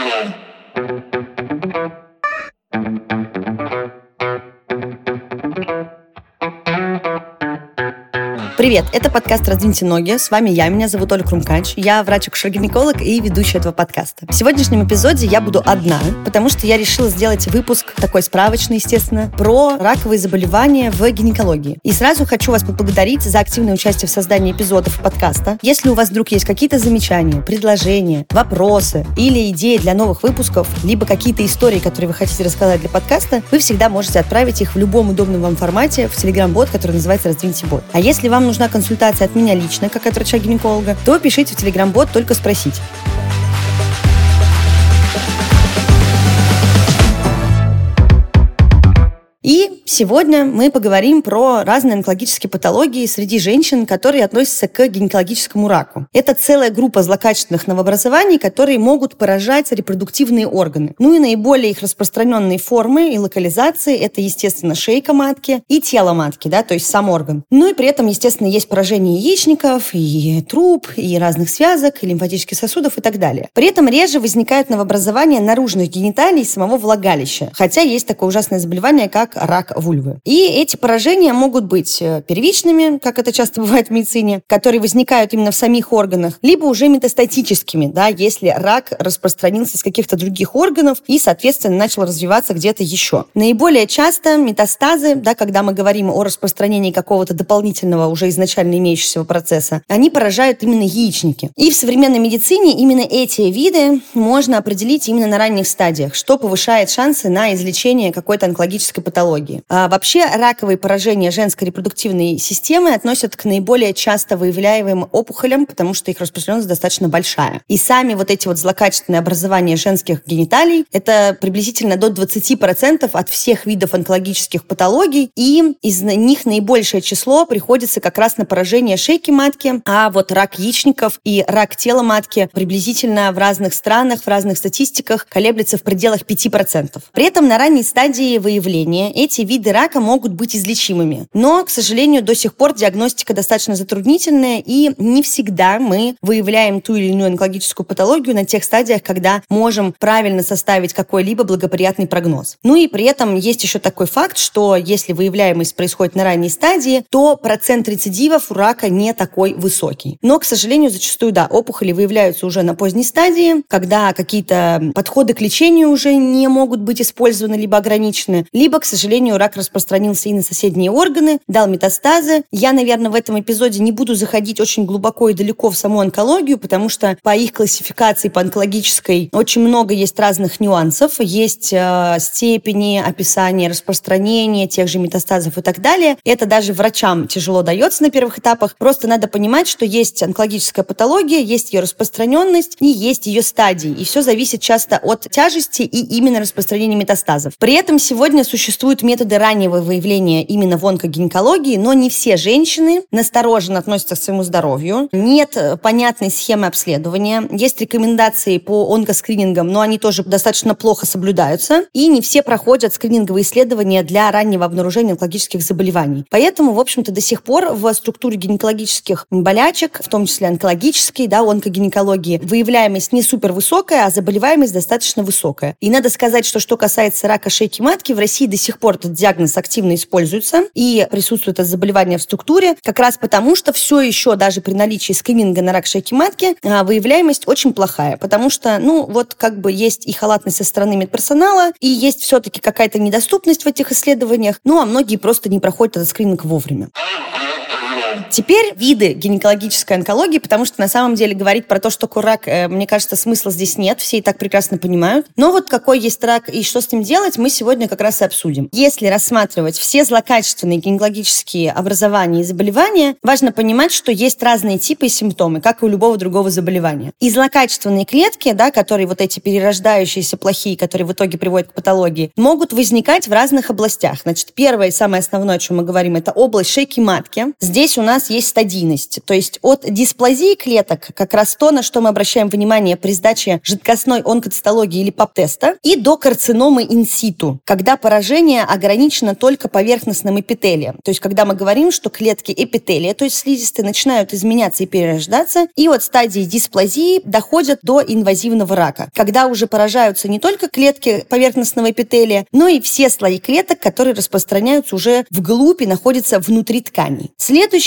Bye. Привет, это подкаст «Раздвиньте ноги». С вами я, меня зовут Оля Крумкач. Я врач-акушер-гинеколог и ведущая этого подкаста. В сегодняшнем эпизоде я буду одна, потому что я решила сделать выпуск, такой справочный, естественно, про раковые заболевания в гинекологии. И сразу хочу вас поблагодарить за активное участие в создании эпизодов подкаста. Если у вас вдруг есть какие-то замечания, предложения, вопросы или идеи для новых выпусков, либо какие-то истории, которые вы хотите рассказать для подкаста, вы всегда можете отправить их в любом удобном вам формате в Telegram-бот, который называется «Раздвиньте бот». А если вам нужна консультация от меня лично, как от врача-гинеколога, то пишите в Telegram-бот «Только спросить». И сегодня мы поговорим про разные онкологические патологии среди женщин, которые относятся к гинекологическому раку. Это целая группа злокачественных новообразований, которые могут поражать репродуктивные органы. Ну и наиболее их распространенные формы и локализации – это, естественно, шейка матки и тело матки, да, то есть сам орган. Ну и при этом, естественно, есть поражение яичников, и труб, и разных связок, и лимфатических сосудов и так далее. При этом реже возникают новообразования наружных гениталий самого влагалища, хотя есть такое ужасное заболевание, как рак вульвы. И эти поражения могут быть э, первичными, как это часто бывает в медицине, которые возникают именно в самих органах, либо уже метастатическими, да, если рак распространился с каких-то других органов и, соответственно, начал развиваться где-то еще. Наиболее часто метастазы, да, когда мы говорим о распространении какого-то дополнительного уже изначально имеющегося процесса, они поражают именно яичники. И в современной медицине именно эти виды можно определить именно на ранних стадиях, что повышает шансы на излечение какой-то онкологической патологии вообще раковые поражения женской репродуктивной системы относят к наиболее часто выявляемым опухолям, потому что их распространенность достаточно большая. И сами вот эти вот злокачественные образования женских гениталий – это приблизительно до 20% от всех видов онкологических патологий, и из них наибольшее число приходится как раз на поражение шейки матки, а вот рак яичников и рак тела матки приблизительно в разных странах, в разных статистиках колеблется в пределах 5%. При этом на ранней стадии выявления эти виды рака могут быть излечимыми. Но, к сожалению, до сих пор диагностика достаточно затруднительная, и не всегда мы выявляем ту или иную онкологическую патологию на тех стадиях, когда можем правильно составить какой-либо благоприятный прогноз. Ну и при этом есть еще такой факт, что если выявляемость происходит на ранней стадии, то процент рецидивов у рака не такой высокий. Но, к сожалению, зачастую, да, опухоли выявляются уже на поздней стадии, когда какие-то подходы к лечению уже не могут быть использованы либо ограничены, либо, к сожалению, рак распространился и на соседние органы, дал метастазы. Я, наверное, в этом эпизоде не буду заходить очень глубоко и далеко в саму онкологию, потому что по их классификации, по онкологической, очень много есть разных нюансов. Есть э, степени описания распространения тех же метастазов и так далее. Это даже врачам тяжело дается на первых этапах. Просто надо понимать, что есть онкологическая патология, есть ее распространенность и есть ее стадии. И все зависит часто от тяжести и именно распространения метастазов. При этом сегодня Существуют методы раннего выявления именно в онкогинекологии, но не все женщины настороженно относятся к своему здоровью. Нет э, понятной схемы обследования. Есть рекомендации по онкоскринингам, но они тоже достаточно плохо соблюдаются. И не все проходят скрининговые исследования для раннего обнаружения онкологических заболеваний. Поэтому, в общем-то, до сих пор в структуре гинекологических болячек, в том числе онкологической, да, онкогинекологии, выявляемость не супер высокая, а заболеваемость достаточно высокая. И надо сказать, что что касается рака шейки матки, в России до сих пор этот диагноз активно используется и присутствует это заболевание в структуре, как раз потому, что все еще даже при наличии скрининга на рак шейки матки а, выявляемость очень плохая, потому что, ну, вот как бы есть и халатность со стороны медперсонала, и есть все-таки какая-то недоступность в этих исследованиях, ну, а многие просто не проходят этот скрининг вовремя. Теперь виды гинекологической онкологии, потому что на самом деле говорить про то, что такое рак, э, мне кажется, смысла здесь нет, все и так прекрасно понимают. Но вот какой есть рак и что с ним делать, мы сегодня как раз и обсудим. Если рассматривать все злокачественные гинекологические образования и заболевания, важно понимать, что есть разные типы и симптомы, как и у любого другого заболевания. И злокачественные клетки, да, которые вот эти перерождающиеся плохие, которые в итоге приводят к патологии, могут возникать в разных областях. Значит, первое и самое основное, о чем мы говорим, это область шейки матки. Здесь у нас есть стадийность, то есть от дисплазии клеток, как раз то, на что мы обращаем внимание при сдаче жидкостной онкоцитологии или ПАП-теста, и до карциномы инситу, когда поражение ограничено только поверхностным эпителием. То есть когда мы говорим, что клетки эпителия, то есть слизистые, начинают изменяться и перерождаться, и от стадии дисплазии доходят до инвазивного рака, когда уже поражаются не только клетки поверхностного эпителия, но и все слои клеток, которые распространяются уже вглубь и находятся внутри тканей.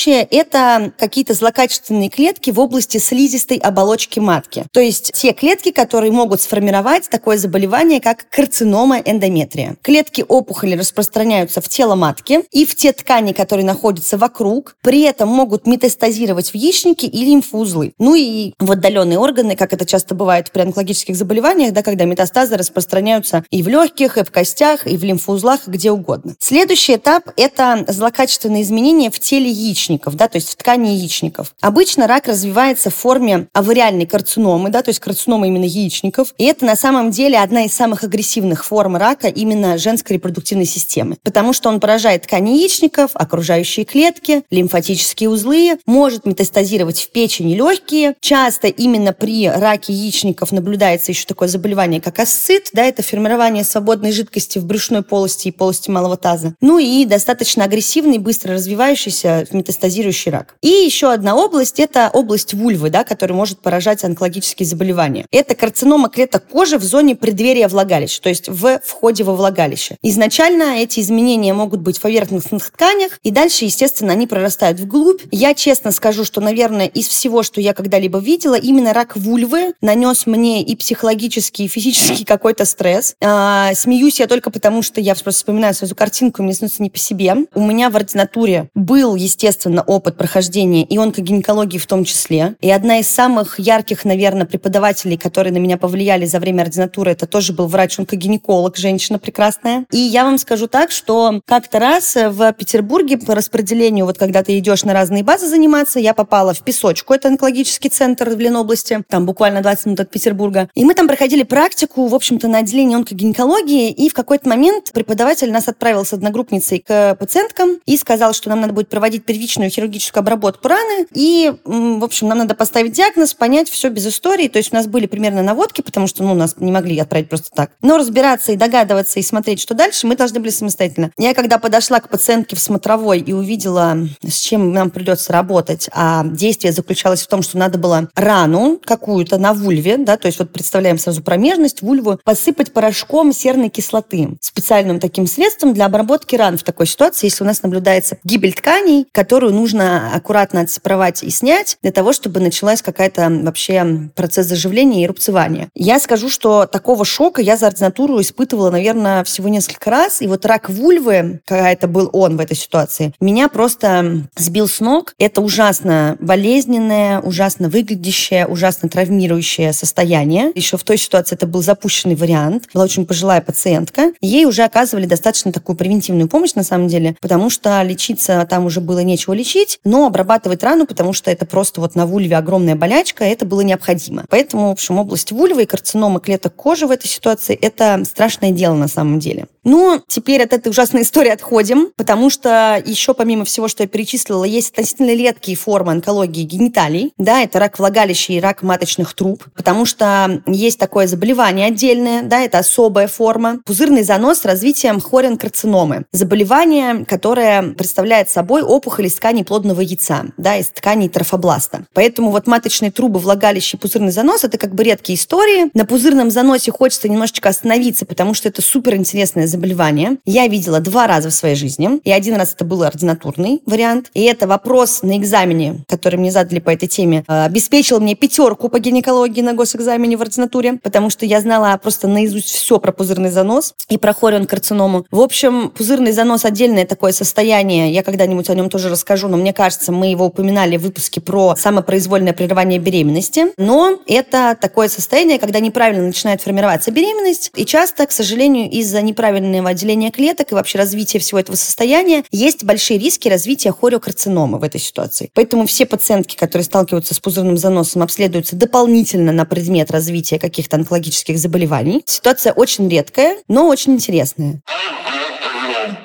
Следующее – это какие-то злокачественные клетки в области слизистой оболочки матки. То есть те клетки, которые могут сформировать такое заболевание, как карцинома эндометрия. Клетки опухоли распространяются в тело матки и в те ткани, которые находятся вокруг, при этом могут метастазировать в яичники и лимфоузлы. Ну и в отдаленные органы, как это часто бывает при онкологических заболеваниях, да, когда метастазы распространяются и в легких, и в костях, и в лимфоузлах, где угодно. Следующий этап – это злокачественные изменения в теле яичников, да, то есть в ткани яичников. Обычно рак развивается в форме авариальной карциномы, да, то есть карцинома именно яичников. И это на самом деле одна из самых агрессивных форм рака именно женской репродуктивной системы, потому что он поражает ткани яичников, окружающие клетки, лимфатические узлы, может метастазировать в печени легкие. Часто именно при раке яичников наблюдается еще такое заболевание, как асцит, да, это формирование свободной жидкости в брюшной полости и полости малого таза. Ну и достаточно агрессивный, быстро развивающийся метастазирующий рак. И еще одна область – это область вульвы, да, которая может поражать онкологические заболевания. Это карцинома клеток кожи в зоне преддверия влагалища, то есть в входе во влагалище. Изначально эти изменения могут быть в поверхностных тканях, и дальше, естественно, они прорастают вглубь. Я честно скажу, что, наверное, из всего, что я когда-либо видела, именно рак вульвы нанес мне и психологический, и физический какой-то стресс. А, смеюсь я только потому, что я просто вспоминаю сразу картинку, мне становится не по себе. У меня в ординатуре был, естественно, опыт прохождения и онкогинекологии в том числе. И одна из самых ярких, наверное, преподавателей, которые на меня повлияли за время ординатуры, это тоже был врач-онкогинеколог, женщина прекрасная. И я вам скажу так, что как-то раз в Петербурге по распределению, вот когда ты идешь на разные базы заниматься, я попала в Песочку, это онкологический центр в Ленобласти, там буквально 20 минут от Петербурга. И мы там проходили практику, в общем-то, на отделении онкогинекологии, и в какой-то момент преподаватель нас отправил с одногруппницей к пациенткам и сказал, что нам надо будет проводить первичную хирургическую обработку раны, и, в общем, нам надо поставить диагноз, понять все без истории. То есть у нас были примерно наводки, потому что, ну, нас не могли отправить просто так. Но разбираться и догадываться, и смотреть, что дальше, мы должны были самостоятельно. Я когда подошла к пациентке в смотровой и увидела, с чем нам придется работать, а действие заключалось в том, что надо было рану какую-то на вульве, да, то есть вот представляем сразу промежность, вульву, посыпать порошком серной кислоты, специальным таким средством для обработки ран в такой ситуации, если у нас наблюдается гибель тканей, которую нужно аккуратно отсепаровать и снять для того, чтобы началась какая-то вообще процесс заживления и рубцевания. Я скажу, что такого шока я за ординатуру испытывала, наверное, всего несколько раз. И вот рак вульвы, когда это был он в этой ситуации, меня просто сбил с ног. Это ужасно болезненное, ужасно выглядящее, ужасно травмирующее состояние. Еще в той ситуации это был запущенный вариант. Была очень пожилая пациентка. Ей уже оказывали достаточно такую превентивную помощь, на самом деле, потому что лечиться там уже было нечего лечить, но обрабатывать рану, потому что это просто вот на вульве огромная болячка, это было необходимо. Поэтому, в общем, область вульвы и карцинома клеток кожи в этой ситуации – это страшное дело на самом деле. Ну, теперь от этой ужасной истории отходим, потому что еще помимо всего, что я перечислила, есть относительно редкие формы онкологии гениталий. Да, это рак влагалища и рак маточных труб, потому что есть такое заболевание отдельное, да, это особая форма. Пузырный занос с развитием хорен-карциномы. Заболевание, которое представляет собой опухоль из ткани плодного яйца, да, из тканей трофобласта. Поэтому вот маточные трубы, влагалище пузырный занос – это как бы редкие истории. На пузырном заносе хочется немножечко остановиться, потому что это супер интересное заболевание. Я видела два раза в своей жизни. И один раз это был ординатурный вариант. И это вопрос на экзамене, который мне задали по этой теме, э, обеспечил мне пятерку по гинекологии на госэкзамене в ординатуре, потому что я знала просто наизусть все про пузырный занос и про хорион карциному. В общем, пузырный занос отдельное такое состояние. Я когда-нибудь о нем тоже расскажу, но мне кажется, мы его упоминали в выпуске про самопроизвольное прерывание беременности. Но это такое состояние, когда неправильно начинает формироваться беременность. И часто, к сожалению, из-за неправильного отделения клеток и вообще развития всего этого состояния, есть большие риски развития хориокарциномы в этой ситуации. Поэтому все пациентки, которые сталкиваются с пузырным заносом, обследуются дополнительно на предмет развития каких-то онкологических заболеваний. Ситуация очень редкая, но очень интересная.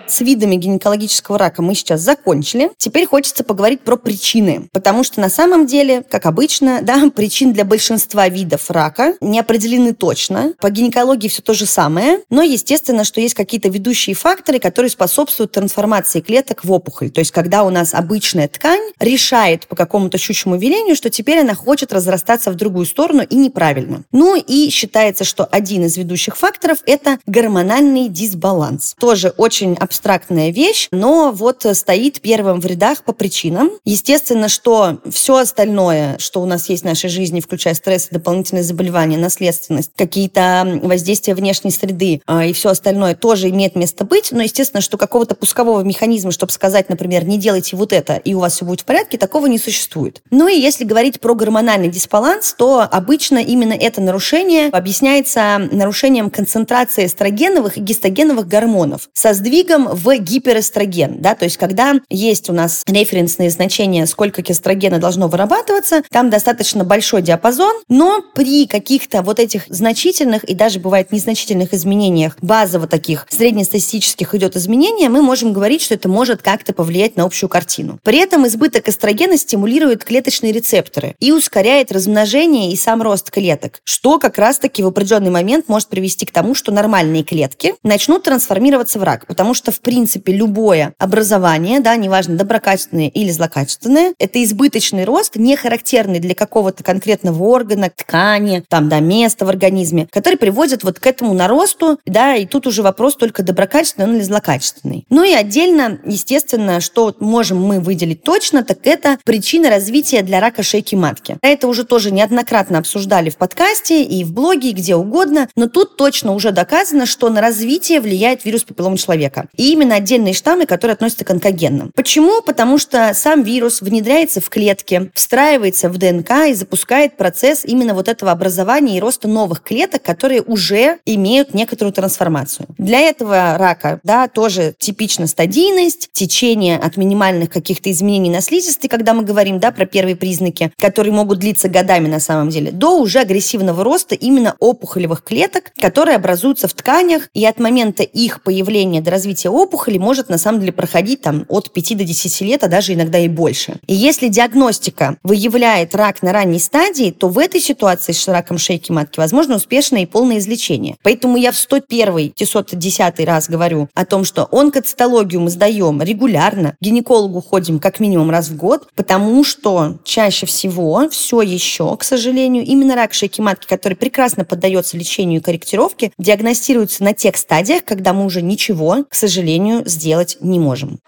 С видами гинекологического рака мы сейчас закончили. Теперь хочется поговорить про причины, потому что на самом деле, как обычно, да, причин для большинства видов рака не определены точно. По гинекологии все то же самое, но естественно, что есть какие-то ведущие факторы, которые способствуют трансформации клеток в опухоль. То есть, когда у нас обычная ткань решает по какому-то щучьему велению, что теперь она хочет разрастаться в другую сторону и неправильно. Ну и считается, что один из ведущих факторов – это гормональный дисбаланс. Тоже очень абстрактная вещь, но вот стоит первым в рядах по причинам. Естественно, что все остальное, что у нас есть в нашей жизни, включая стресс, дополнительные заболевания, наследственность, какие-то воздействия внешней среды а, и все остальное тоже имеет место быть, но естественно, что какого-то пускового механизма, чтобы сказать, например, не делайте вот это, и у вас все будет в порядке, такого не существует. Ну и если говорить про гормональный дисбаланс, то обычно именно это нарушение объясняется нарушением концентрации эстрогеновых и гистогеновых гормонов со сдвигом в гиперэстроген. Да? То есть когда есть у нас референсные значения, сколько эстрогена должно вырабатываться, там достаточно большой диапазон, но при каких-то вот этих значительных и даже бывает незначительных изменениях, базово таких среднестатистических идет изменения, мы можем говорить, что это может как-то повлиять на общую картину. При этом избыток эстрогена стимулирует клеточные рецепторы и ускоряет размножение и сам рост клеток, что как раз-таки в определенный момент может привести к тому, что нормальные клетки начнут трансформироваться в рак, потому что, в принципе, любое образование, да, неважно, доброкачественное или злокачественное, это избыточный рост, не характерный для какого-то конкретного органа, ткани, там, да, места в организме, который приводит вот к этому наросту, да, и тут уже вопрос только доброкачественный или злокачественный. Ну и отдельно, естественно, что можем мы выделить точно, так это причина развития для рака шейки матки. Это уже тоже неоднократно обсуждали в подкасте и в блоге, и где угодно, но тут точно уже доказано, что на развитие влияет вирус папиллома человека. И именно отдельные штаммы, которые относятся к онкогенным. Почему? Потому что сам вирус внедряется в клетки, встраивается в ДНК и запускает процесс именно вот этого образования и роста новых клеток, которые уже имеют некоторую трансформацию. Для этого рака, да, тоже типично стадийность, течение от минимальных каких-то изменений на слизистой, когда мы говорим, да, про первые признаки, которые могут длиться годами на самом деле, до уже агрессивного роста именно опухолевых клеток, которые образуются в тканях, и от момента их появления до развития опухоли может на самом деле проходить там от 5 до 10 лет, а даже иногда и больше. И если диагностика выявляет рак на ранней стадии, то в этой ситуации с раком шейки матки возможно успешное и полное излечение. Поэтому я в 101 910 раз говорю о том, что онкоцитологию мы сдаем регулярно, к гинекологу ходим как минимум раз в год, потому что чаще всего все еще, к сожалению, именно рак шейки матки, который прекрасно поддается лечению и корректировке, диагностируется на тех стадиях, когда мы уже ничего, к сожалению, сделать не можем.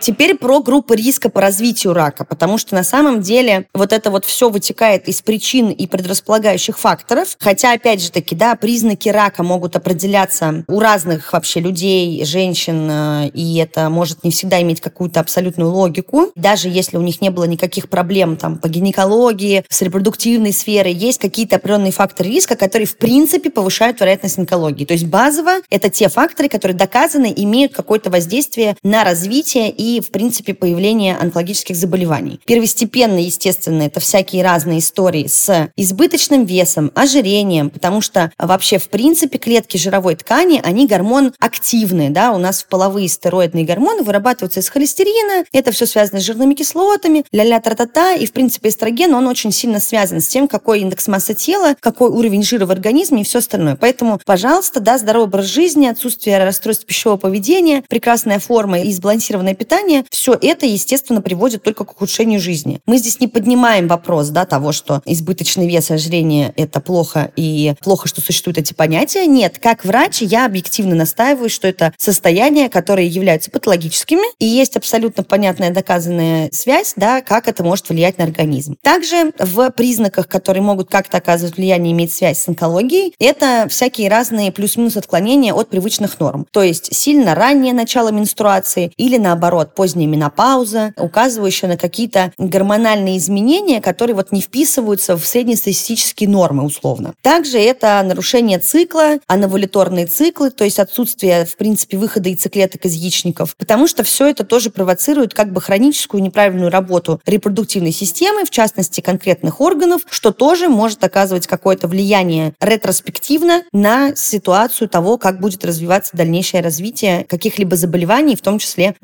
Теперь про группы риска по развитию рака, потому что на самом деле вот это вот все вытекает из причин и предрасполагающих факторов. Хотя, опять же таки, да, признаки рака могут определяться у разных вообще людей, женщин, э, и это может не всегда иметь какую-то абсолютную логику. Даже если у них не было никаких проблем там по гинекологии, с репродуктивной сферой, есть какие-то определенные факторы риска, которые в принципе повышают вероятность онкологии. То есть базово это те факторы, которые доказаны, имеют какое-то воздействие на развитие и в принципе, появления онкологических заболеваний. Первостепенно, естественно, это всякие разные истории с избыточным весом, ожирением, потому что вообще, в принципе, клетки жировой ткани, они гормон активные, да, у нас половые стероидные гормоны вырабатываются из холестерина, это все связано с жирными кислотами, ля-ля тра-та-та, и, в принципе, эстроген, он очень сильно связан с тем, какой индекс массы тела, какой уровень жира в организме и все остальное. Поэтому, пожалуйста, да, здоровый образ жизни, отсутствие расстройств пищевого поведения, прекрасная форма и сбалансированное питание питания, все это, естественно, приводит только к ухудшению жизни. Мы здесь не поднимаем вопрос да, того, что избыточный вес и ожирение – это плохо, и плохо, что существуют эти понятия. Нет, как врач я объективно настаиваю, что это состояния, которые являются патологическими, и есть абсолютно понятная доказанная связь, да, как это может влиять на организм. Также в признаках, которые могут как-то оказывать влияние, иметь связь с онкологией, это всякие разные плюс-минус отклонения от привычных норм. То есть сильно раннее начало менструации или наоборот вот поздняя менопауза, указывающая на какие-то гормональные изменения, которые вот не вписываются в среднестатистические нормы условно. Также это нарушение цикла, анавалиторные циклы, то есть отсутствие, в принципе, выхода яйцеклеток из яичников, потому что все это тоже провоцирует как бы хроническую неправильную работу репродуктивной системы, в частности, конкретных органов, что тоже может оказывать какое-то влияние ретроспективно на ситуацию того, как будет развиваться дальнейшее развитие каких-либо заболеваний, в том числе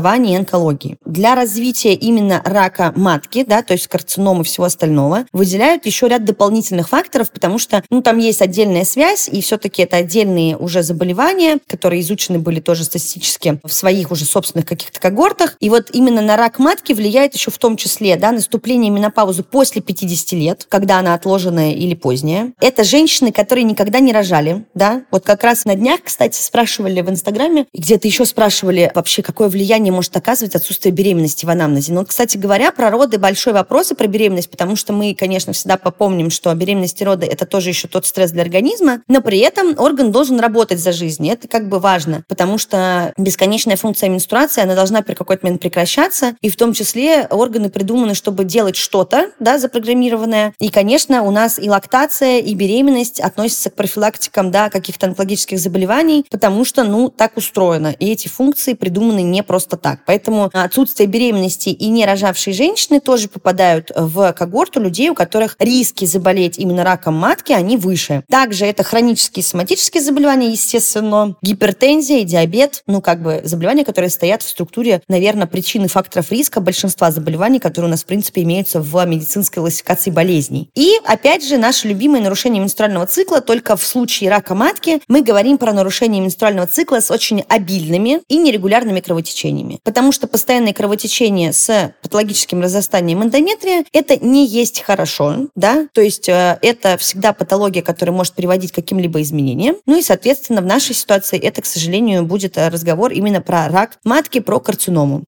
новообразования и онкологии. Для развития именно рака матки, да, то есть карциномы и всего остального, выделяют еще ряд дополнительных факторов, потому что ну, там есть отдельная связь, и все-таки это отдельные уже заболевания, которые изучены были тоже статистически в своих уже собственных каких-то когортах. И вот именно на рак матки влияет еще в том числе да, наступление менопаузы после 50 лет, когда она отложенная или поздняя. Это женщины, которые никогда не рожали. Да? Вот как раз на днях, кстати, спрашивали в Инстаграме, где-то еще спрашивали вообще, какое влияние может оказывать отсутствие беременности в анамнезе. Ну, вот, кстати говоря, про роды большой вопрос и про беременность, потому что мы, конечно, всегда попомним, что беременность и роды – это тоже еще тот стресс для организма, но при этом орган должен работать за жизнь. Это как бы важно, потому что бесконечная функция менструации, она должна при какой-то момент прекращаться, и в том числе органы придуманы, чтобы делать что-то, да, запрограммированное. И, конечно, у нас и лактация, и беременность относятся к профилактикам, да, каких-то онкологических заболеваний, потому что, ну, так устроено. И эти функции придуманы не просто так. Поэтому отсутствие беременности и не рожавшие женщины тоже попадают в когорту людей, у которых риски заболеть именно раком матки, они выше. Также это хронические соматические заболевания, естественно, гипертензия и диабет, ну, как бы заболевания, которые стоят в структуре, наверное, причины факторов риска большинства заболеваний, которые у нас, в принципе, имеются в медицинской классификации болезней. И, опять же, наше любимое нарушение менструального цикла, только в случае рака матки мы говорим про нарушение менструального цикла с очень обильными и нерегулярными кровотечениями. Потому что постоянное кровотечение с патологическим разрастанием эндометрия – это не есть хорошо, да, то есть э, это всегда патология, которая может приводить к каким-либо изменениям. Ну и, соответственно, в нашей ситуации это, к сожалению, будет э, разговор именно про рак матки, про карциному.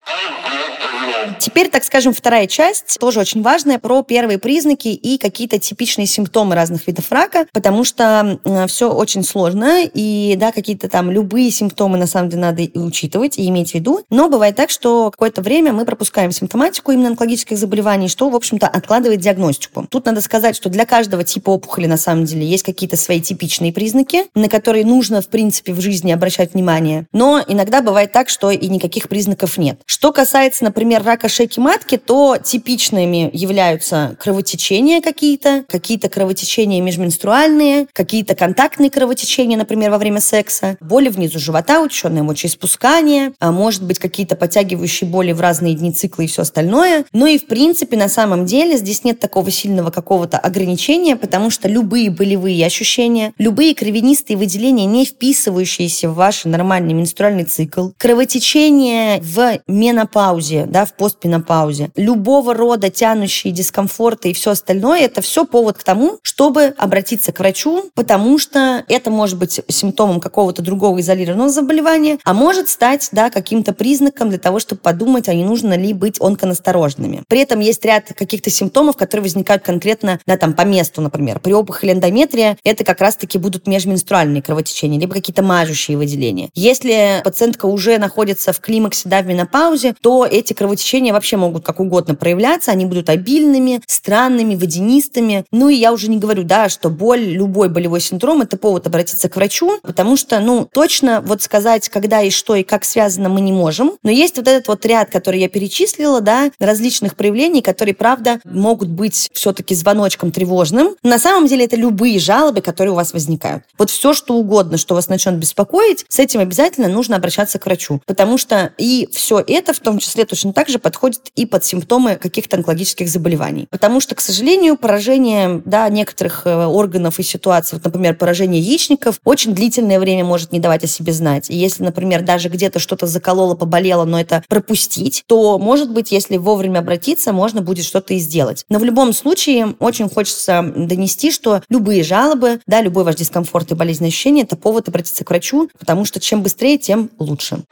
Теперь, так скажем, вторая часть, тоже очень важная, про первые признаки и какие-то типичные симптомы разных видов рака, потому что э, все очень сложно, и, да, какие-то там любые симптомы, на самом деле, надо учитывать и иметь в виду, но бывает так, что какое-то время мы пропускаем симптоматику именно онкологических заболеваний, что, в общем-то, откладывает диагностику. Тут надо сказать, что для каждого типа опухоли, на самом деле, есть какие-то свои типичные признаки, на которые нужно, в принципе, в жизни обращать внимание, но иногда бывает так, что и никаких признаков нет. Что касается, например, рака шейки матки, то типичными являются кровотечения какие-то, какие-то кровотечения межменструальные, какие-то контактные кровотечения, например, во время секса, боли внизу живота, учащенное мочеиспускание, а может быть какие-то подтягивающие боли в разные дни цикла и все остальное. Ну и, в принципе, на самом деле здесь нет такого сильного какого-то ограничения, потому что любые болевые ощущения, любые кровянистые выделения, не вписывающиеся в ваш нормальный менструальный цикл, кровотечение в менопаузе, да, в пост постменопаузе. Любого рода тянущие дискомфорты и все остальное, это все повод к тому, чтобы обратиться к врачу, потому что это может быть симптомом какого-то другого изолированного заболевания, а может стать да, каким-то признаком для того, чтобы подумать, а не нужно ли быть онконасторожными. При этом есть ряд каких-то симптомов, которые возникают конкретно да, там, по месту, например. При опухоли эндометрия это как раз-таки будут межменструальные кровотечения, либо какие-то мажущие выделения. Если пациентка уже находится в климаксе, да, в менопаузе, то эти кровотечения вообще могут как угодно проявляться, они будут обильными, странными, водянистыми. Ну и я уже не говорю, да, что боль, любой болевой синдром – это повод обратиться к врачу, потому что, ну, точно вот сказать, когда и что и как связано, мы не можем. Но есть вот этот вот ряд, который я перечислила, да, различных проявлений, которые, правда, могут быть все-таки звоночком тревожным. На самом деле это любые жалобы, которые у вас возникают. Вот все, что угодно, что вас начнет беспокоить, с этим обязательно нужно обращаться к врачу. Потому что и все это в том числе точно так же подходит и под симптомы каких-то онкологических заболеваний. Потому что, к сожалению, поражение да, некоторых э, органов и ситуаций, вот, например, поражение яичников, очень длительное время может не давать о себе знать. И если, например, даже где-то что-то закололо, поболело, но это пропустить, то, может быть, если вовремя обратиться, можно будет что-то и сделать. Но в любом случае, очень хочется донести, что любые жалобы, да, любой ваш дискомфорт и болезненное ощущение – это повод обратиться к врачу, потому что чем быстрее, тем лучше.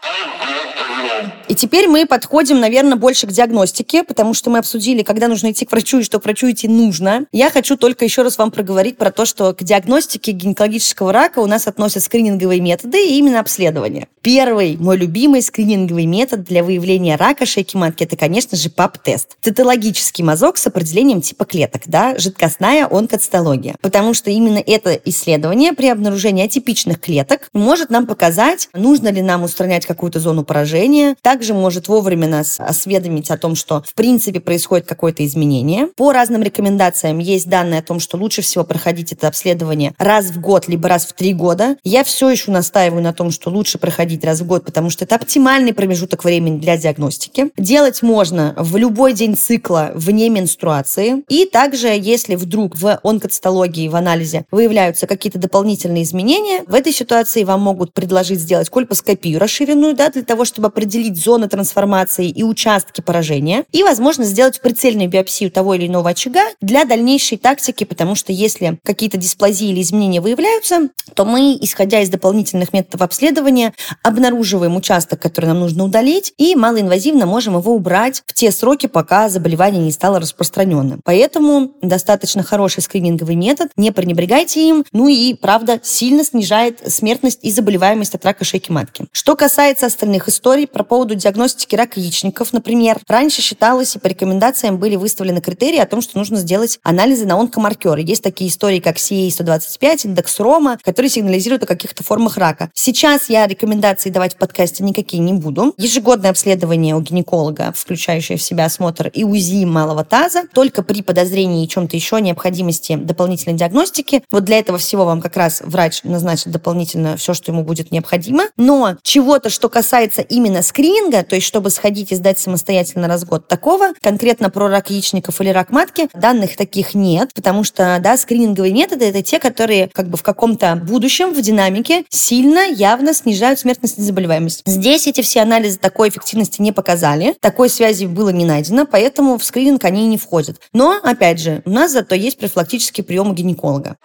И теперь мы подходим, наверное, больше к диагностике, потому что мы обсудили, когда нужно идти к врачу и что к врачу идти нужно. Я хочу только еще раз вам проговорить про то, что к диагностике гинекологического рака у нас относят скрининговые методы и именно обследование. Первый, мой любимый скрининговый метод для выявления рака шейки матки, это, конечно же, ПАП-тест. Цитологический мазок с определением типа клеток, да, жидкостная онкоцитология. Потому что именно это исследование при обнаружении атипичных клеток может нам показать, нужно ли нам устранять какую-то зону поражения, также может вовремя нас осведомить о том, что в принципе происходит какое-то изменение. По разным рекомендациям есть данные о том, что лучше всего проходить это обследование раз в год, либо раз в три года. Я все еще настаиваю на том, что лучше проходить раз в год, потому что это оптимальный промежуток времени для диагностики. Делать можно в любой день цикла вне менструации. И также, если вдруг в онкоцитологии, в анализе выявляются какие-то дополнительные изменения, в этой ситуации вам могут предложить сделать кольпоскопию расширенную, да, для того, чтобы определить зоны трансформации и участки поражения, и, возможно, сделать прицельную биопсию того или иного очага для дальнейшей тактики, потому что если какие-то дисплазии или изменения выявляются, то мы, исходя из дополнительных методов обследования, обнаруживаем участок, который нам нужно удалить, и малоинвазивно можем его убрать в те сроки, пока заболевание не стало распространенным. Поэтому достаточно хороший скрининговый метод, не пренебрегайте им, ну и, правда, сильно снижает смертность и заболеваемость от рака шейки матки. Что касается остальных историй про поводу диагностики рака яичников, например, раньше считалось и по рекомендациям были выставлены критерии о том, что нужно сделать анализы на онкомаркеры. Есть такие истории, как CA125, индекс Рома, которые сигнализируют о каких-то формах рака. Сейчас я рекомендации давать в подкасте никакие не буду. Ежегодное обследование у гинеколога, включающее в себя осмотр и УЗИ малого таза, только при подозрении и чем-то еще необходимости дополнительной диагностики. Вот для этого всего вам как раз врач назначит дополнительно все, что ему будет необходимо. Но чего-то, что касается именно скрининга, то есть чтобы сходить и сдать самостоятельно раз в год такого, конкретно про рак яичников или рак матки, данных таких нет, потому что, да, скрининговые методы это те, которые как бы в каком-то будущем, в динамике сильно, явно снижают смертность и заболеваемость. Здесь эти все анализы такой эффективности не показали, такой связи было не найдено, поэтому в скрининг они не входят. Но, опять же, у нас зато есть профилактический прием у гинеколога.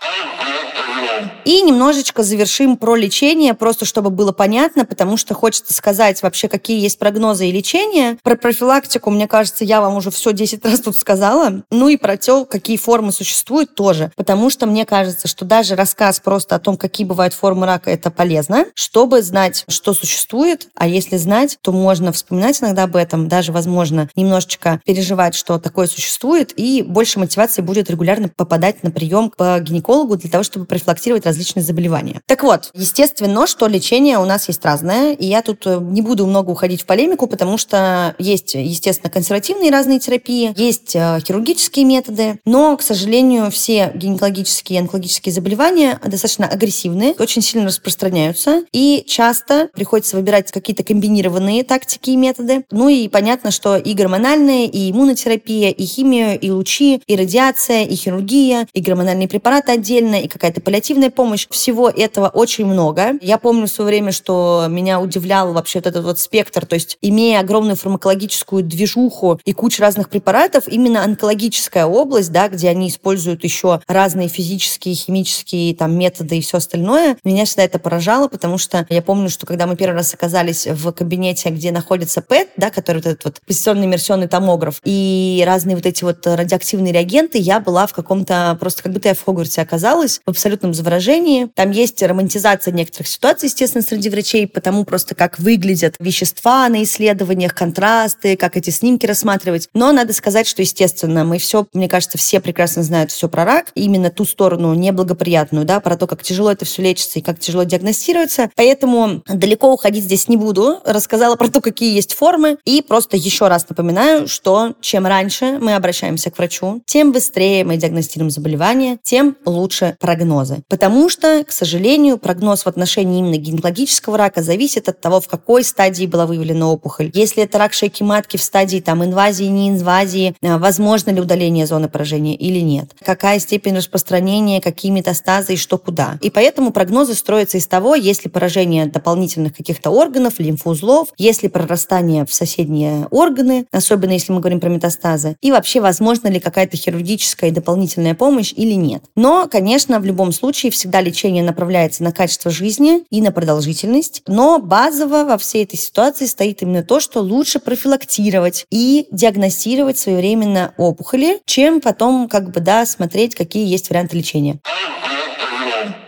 И немножечко завершим про лечение, просто чтобы было понятно, потому что хочется сказать вообще, какие есть прогнозы и лечения. Про профилактику, мне кажется, я вам уже все 10 раз тут сказала. Ну и про то, какие формы существуют тоже. Потому что мне кажется, что даже рассказ просто о том, какие бывают формы рака, это полезно, чтобы знать, что существует. А если знать, то можно вспоминать иногда об этом, даже, возможно, немножечко переживать, что такое существует, и больше мотивации будет регулярно попадать на прием к гинекологу для того, чтобы профилактировать различные заболевания. Так вот, естественно, что лечение у нас есть разное, и я тут э, не буду много уходить в полемику, потому что есть, естественно, консервативные разные терапии, есть э, хирургические методы, но, к сожалению, все гинекологические и онкологические заболевания достаточно агрессивные, очень сильно распространяются, и часто приходится выбирать какие-то комбинированные тактики и методы. Ну и понятно, что и гормональные, и иммунотерапия, и химия, и лучи, и радиация, и хирургия, и гормональные препараты отдельно, и какая-то паллиативная помощь, помощь. Всего этого очень много. Я помню в свое время, что меня удивлял вообще вот этот вот спектр, то есть имея огромную фармакологическую движуху и кучу разных препаратов, именно онкологическая область, да, где они используют еще разные физические, химические там методы и все остальное, меня всегда это поражало, потому что я помню, что когда мы первый раз оказались в кабинете, где находится ПЭТ, да, который вот этот вот позиционный иммерсионный томограф, и разные вот эти вот радиоактивные реагенты, я была в каком-то, просто как будто я в Хогвартсе оказалась, в абсолютном заворожении, окружении. Там есть романтизация некоторых ситуаций, естественно, среди врачей, потому просто как выглядят вещества на исследованиях, контрасты, как эти снимки рассматривать. Но надо сказать, что, естественно, мы все, мне кажется, все прекрасно знают все про рак, именно ту сторону неблагоприятную, да, про то, как тяжело это все лечится и как тяжело диагностируется. Поэтому далеко уходить здесь не буду. Рассказала про то, какие есть формы. И просто еще раз напоминаю, что чем раньше мы обращаемся к врачу, тем быстрее мы диагностируем заболевание, тем лучше прогнозы. Потому Потому что, к сожалению, прогноз в отношении именно гинекологического рака зависит от того, в какой стадии была выявлена опухоль. Если это рак шейки матки в стадии там, инвазии, не инвазии, э, возможно ли удаление зоны поражения или нет. Какая степень распространения, какие метастазы и что куда. И поэтому прогнозы строятся из того, есть ли поражение дополнительных каких-то органов, лимфоузлов, ли прорастание в соседние органы, особенно если мы говорим про метастазы, и вообще возможно ли какая-то хирургическая и дополнительная помощь или нет. Но, конечно, в любом случае случае всегда лечение направляется на качество жизни и на продолжительность, но базово во всей этой ситуации стоит именно то, что лучше профилактировать и диагностировать своевременно опухоли, чем потом как бы, да, смотреть, какие есть варианты лечения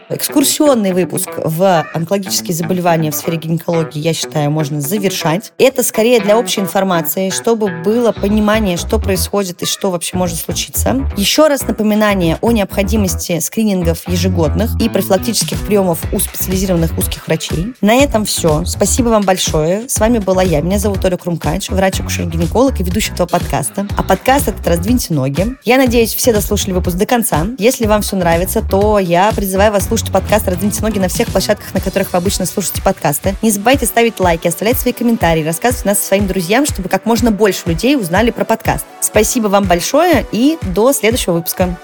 экскурсионный выпуск в онкологические заболевания в сфере гинекологии, я считаю, можно завершать. Это скорее для общей информации, чтобы было понимание, что происходит и что вообще может случиться. Еще раз напоминание о необходимости скринингов ежегодных и профилактических приемов у специализированных узких врачей. На этом все. Спасибо вам большое. С вами была я. Меня зовут Оля Крумкач, врач-акушер-гинеколог и ведущий этого подкаста. А подкаст этот «Раздвиньте ноги». Я надеюсь, все дослушали выпуск до конца. Если вам все нравится, то я призываю вас слушать слушайте подкаст «Раздвиньте ноги» на всех площадках, на которых вы обычно слушаете подкасты. Не забывайте ставить лайки, оставлять свои комментарии, рассказывать нас своим друзьям, чтобы как можно больше людей узнали про подкаст. Спасибо вам большое и до следующего выпуска.